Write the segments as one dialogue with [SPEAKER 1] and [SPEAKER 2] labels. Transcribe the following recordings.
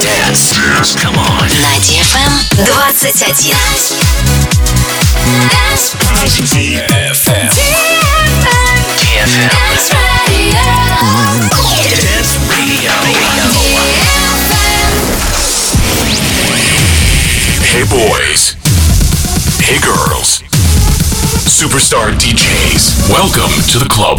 [SPEAKER 1] Dance. Dance. Come on.
[SPEAKER 2] На DFM 21. Dance.
[SPEAKER 1] DFM. DFM.
[SPEAKER 2] Dance Radio.
[SPEAKER 1] Dance Radio. Hey boys. Hey girls. Superstar DJs. Welcome to the club.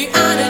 [SPEAKER 3] Baby, I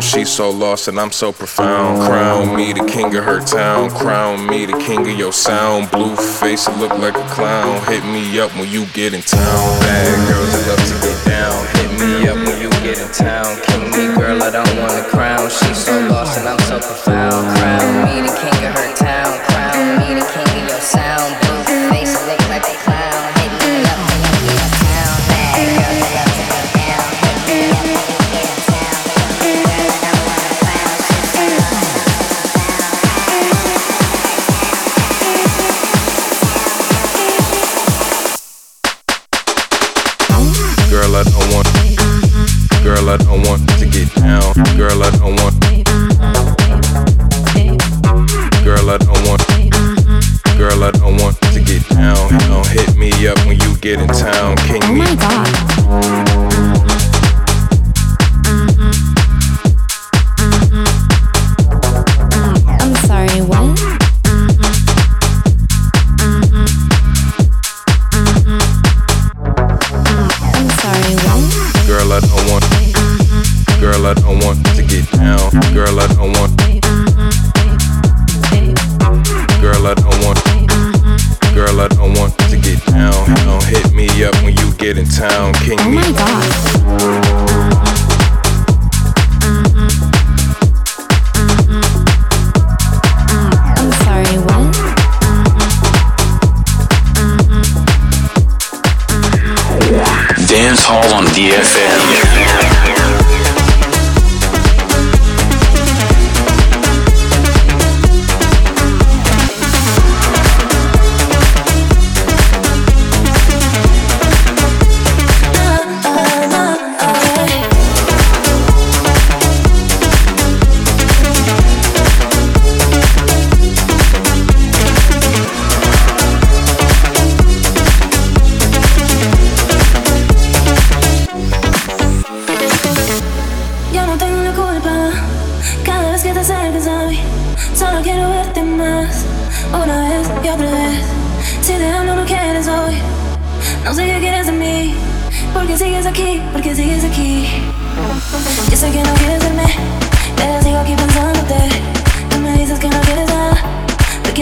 [SPEAKER 4] down. She so lost and I'm so profound. Crown me the king of her town. Crown me the king of your sound. Blue face, I look like a clown. Hit me up when you get in town. Bad girls, I love to get down. Hit me up when you get in town. King me, girl, I don't want I don't want to get down. Girl, I don't want. To get down. Don't hit me up when you get in town.
[SPEAKER 5] Oh my god.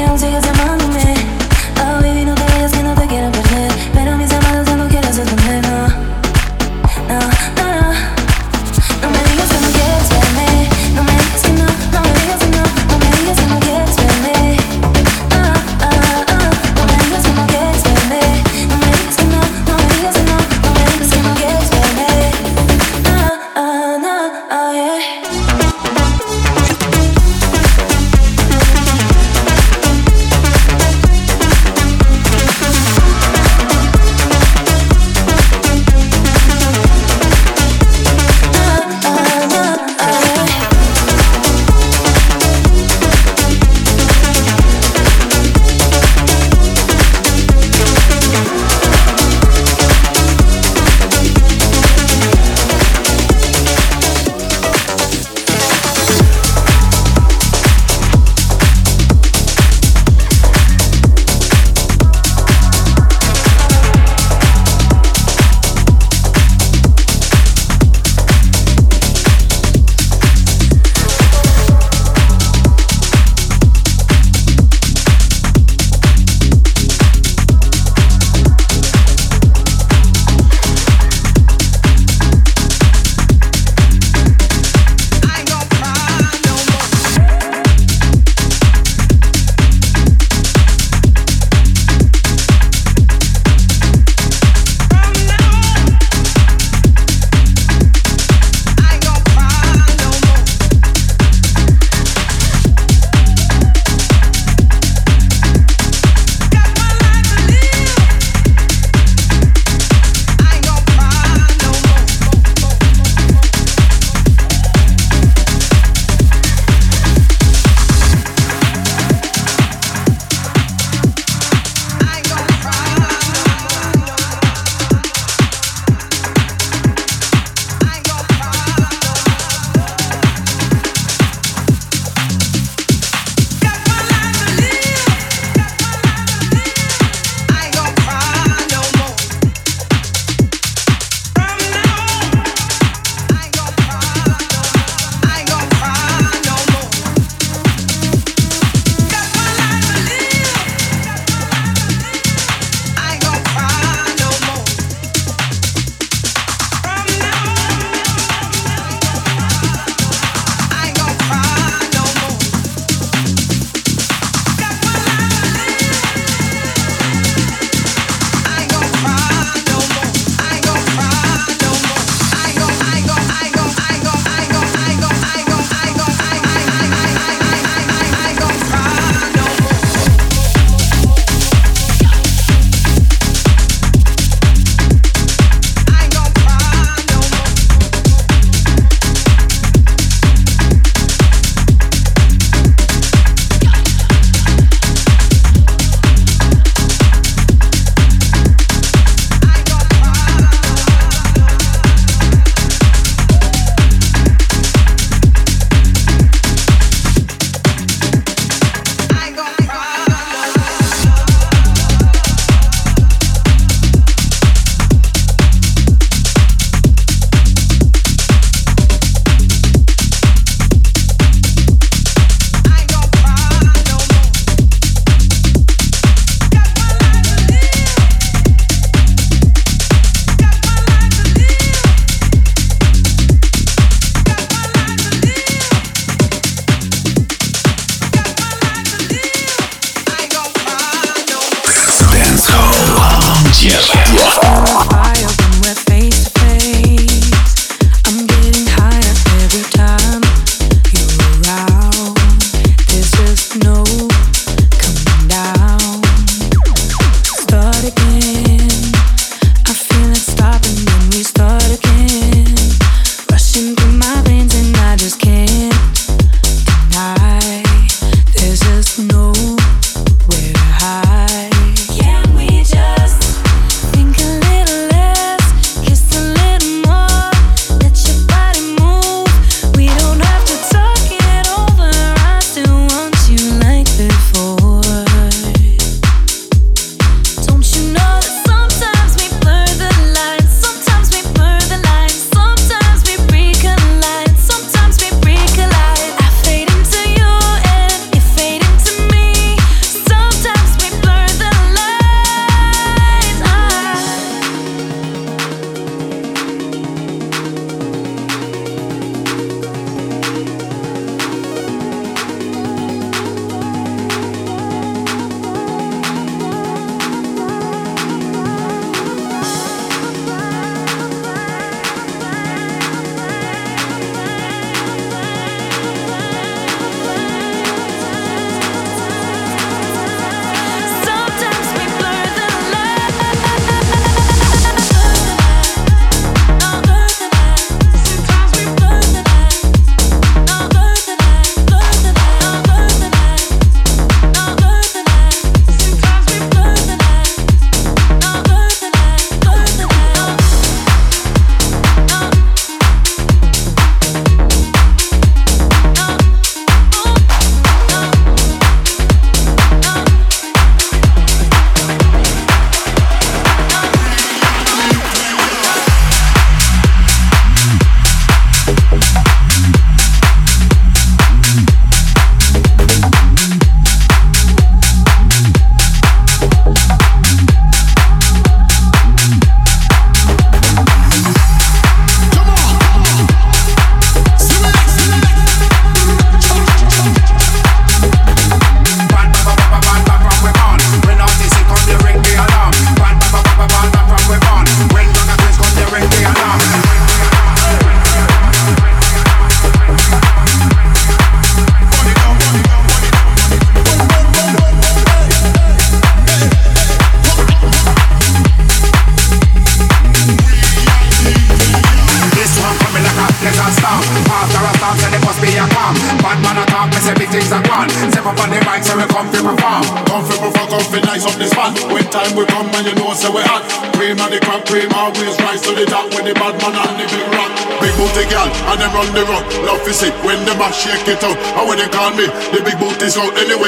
[SPEAKER 5] I'm
[SPEAKER 6] use your mind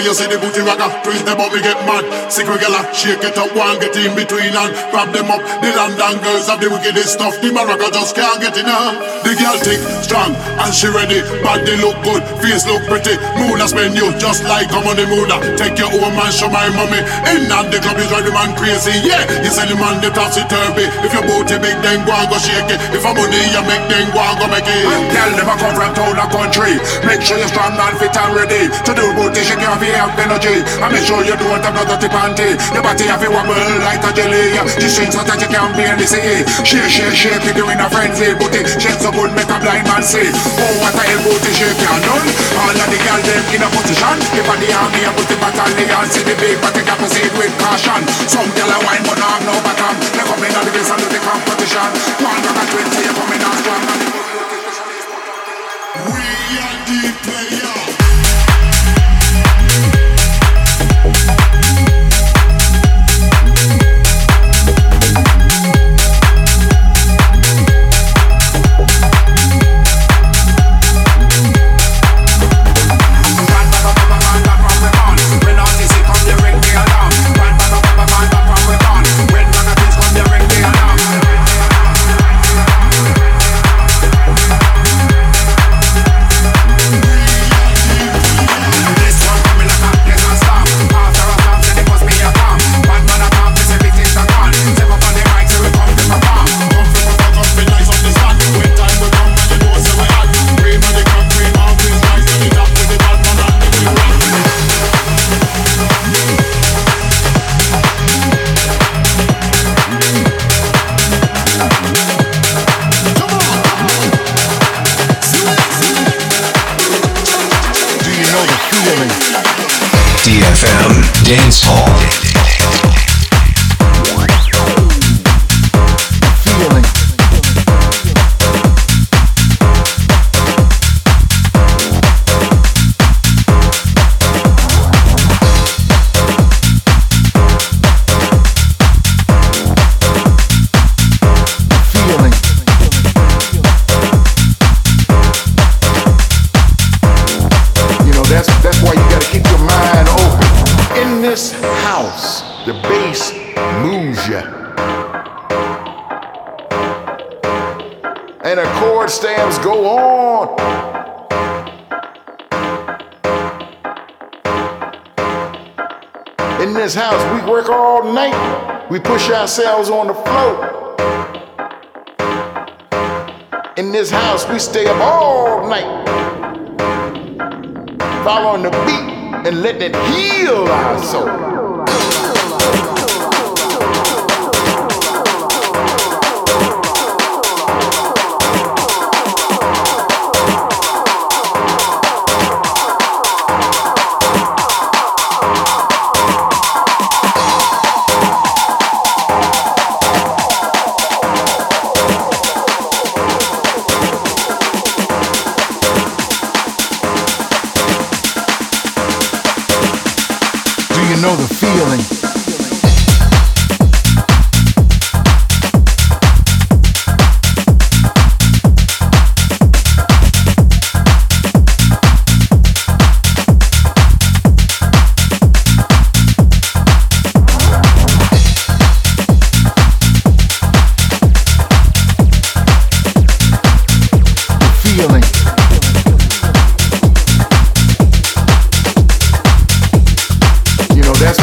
[SPEAKER 6] Anyway you see the booty rocker, twist them up, me get mad. Secret girl shake it up, one get in between and grab them up. The London girls have the wickedest stuff. The Morocco just can't get enough. The girl thick, strong and she ready. Body look good, face look pretty. Moon spend you just like I'm on the moon. Take your own man, show my mommy. In and the club is drive the man crazy. Yeah, you sell the man the topsy turvy. If your booty big, then go and go shake it. If I'm money you make, then go and go make it.
[SPEAKER 7] Girl, never come from town or country. Make sure you're strong and fit and ready. To do booty, shake your feet have energy. And make sure you don't have no dirty panty. Your body have a wobble like a jelly. The strings so that you can't barely see. Shake, shake, shake it doing a frenzy. Booty, shake so good, make a blind man see. Oh, what a hell booty shake you done. All of the girls them in a position. If I the army, I put the battalion. See the big, they got proceed with caution. Some girl a wine, but not have no bottom. They come in on the base do the competition. One rock at 20, you coming out strong.
[SPEAKER 8] Ourselves on the floor. In this house, we stay up all night following the beat and letting it heal our soul.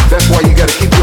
[SPEAKER 8] That's why you gotta keep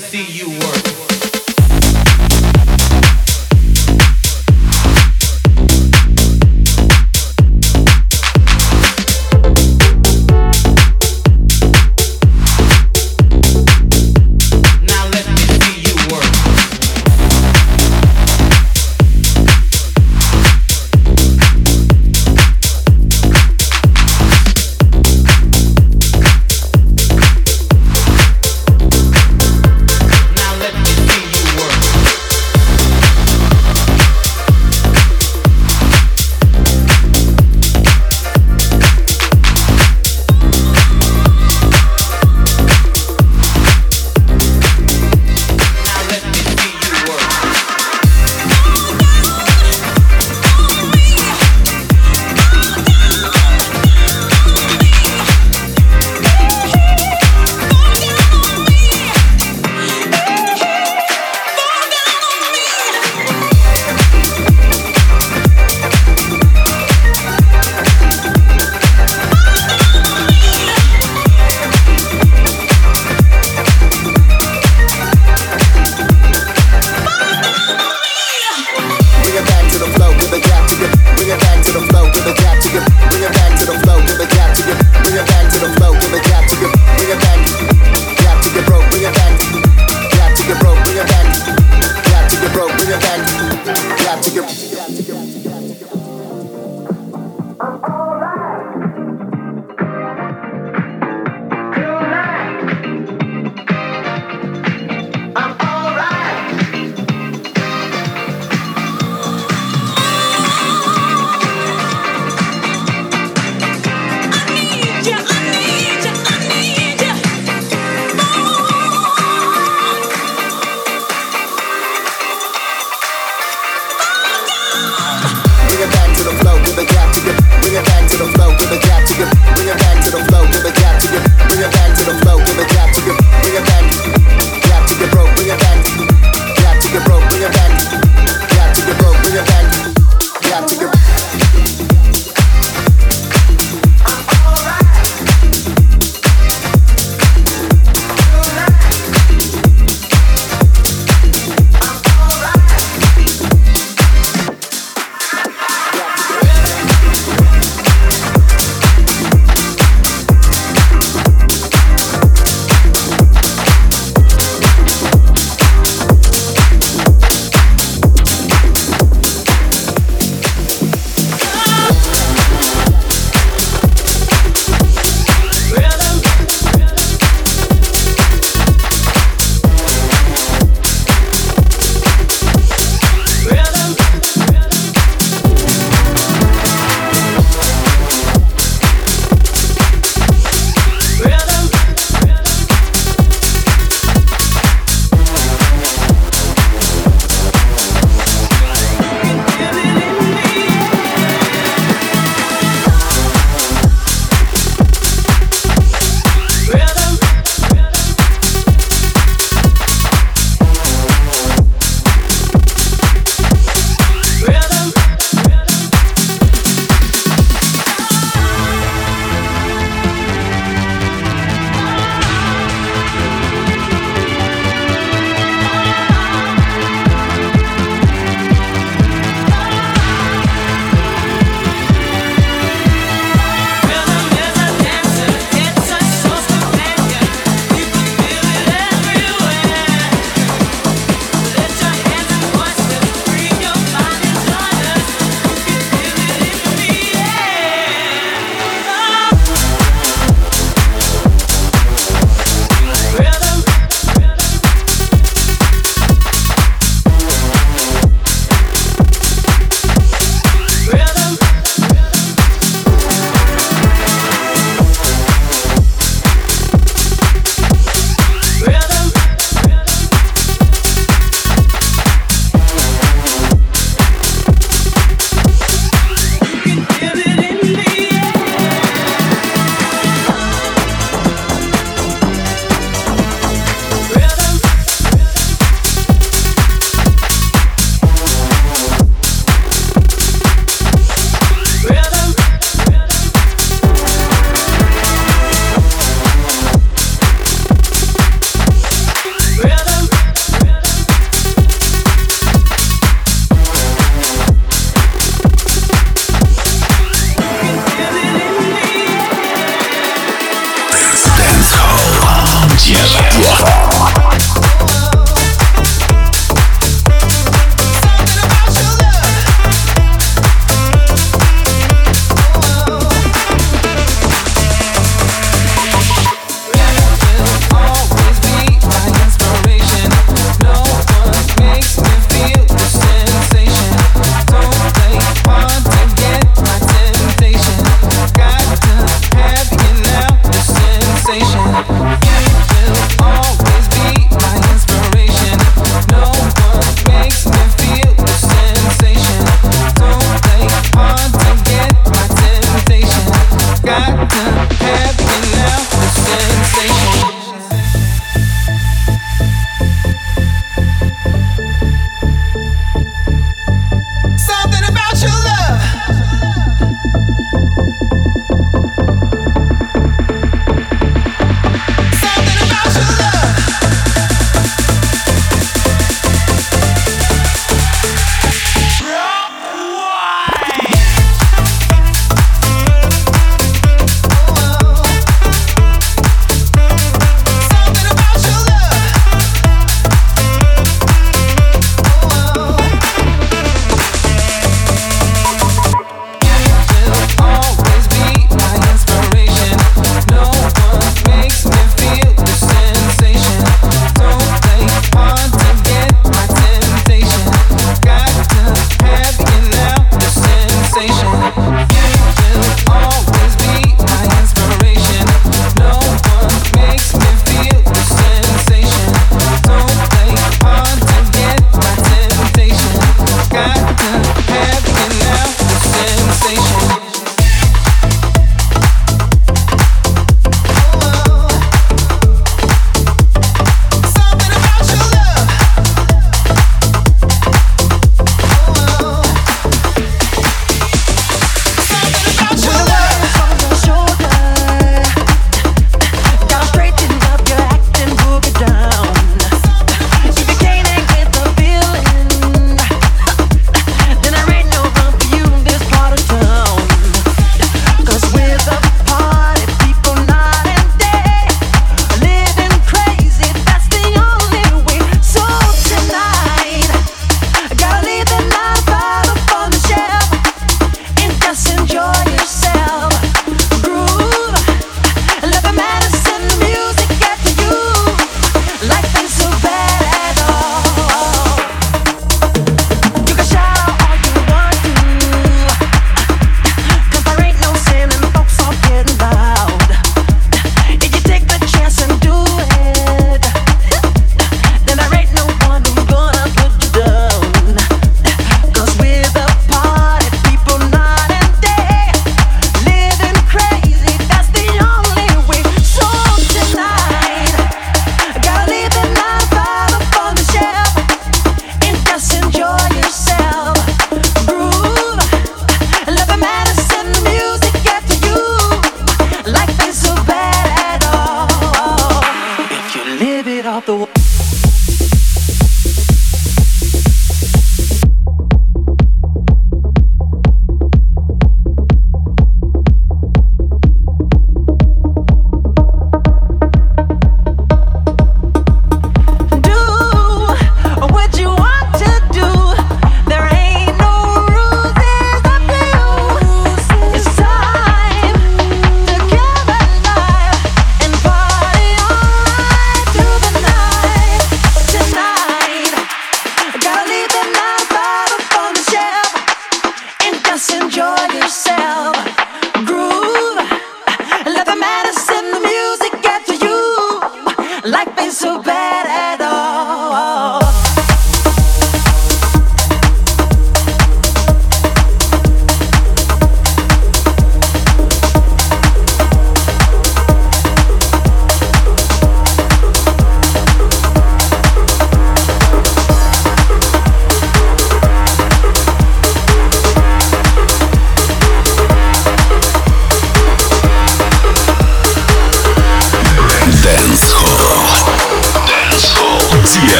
[SPEAKER 9] see you work.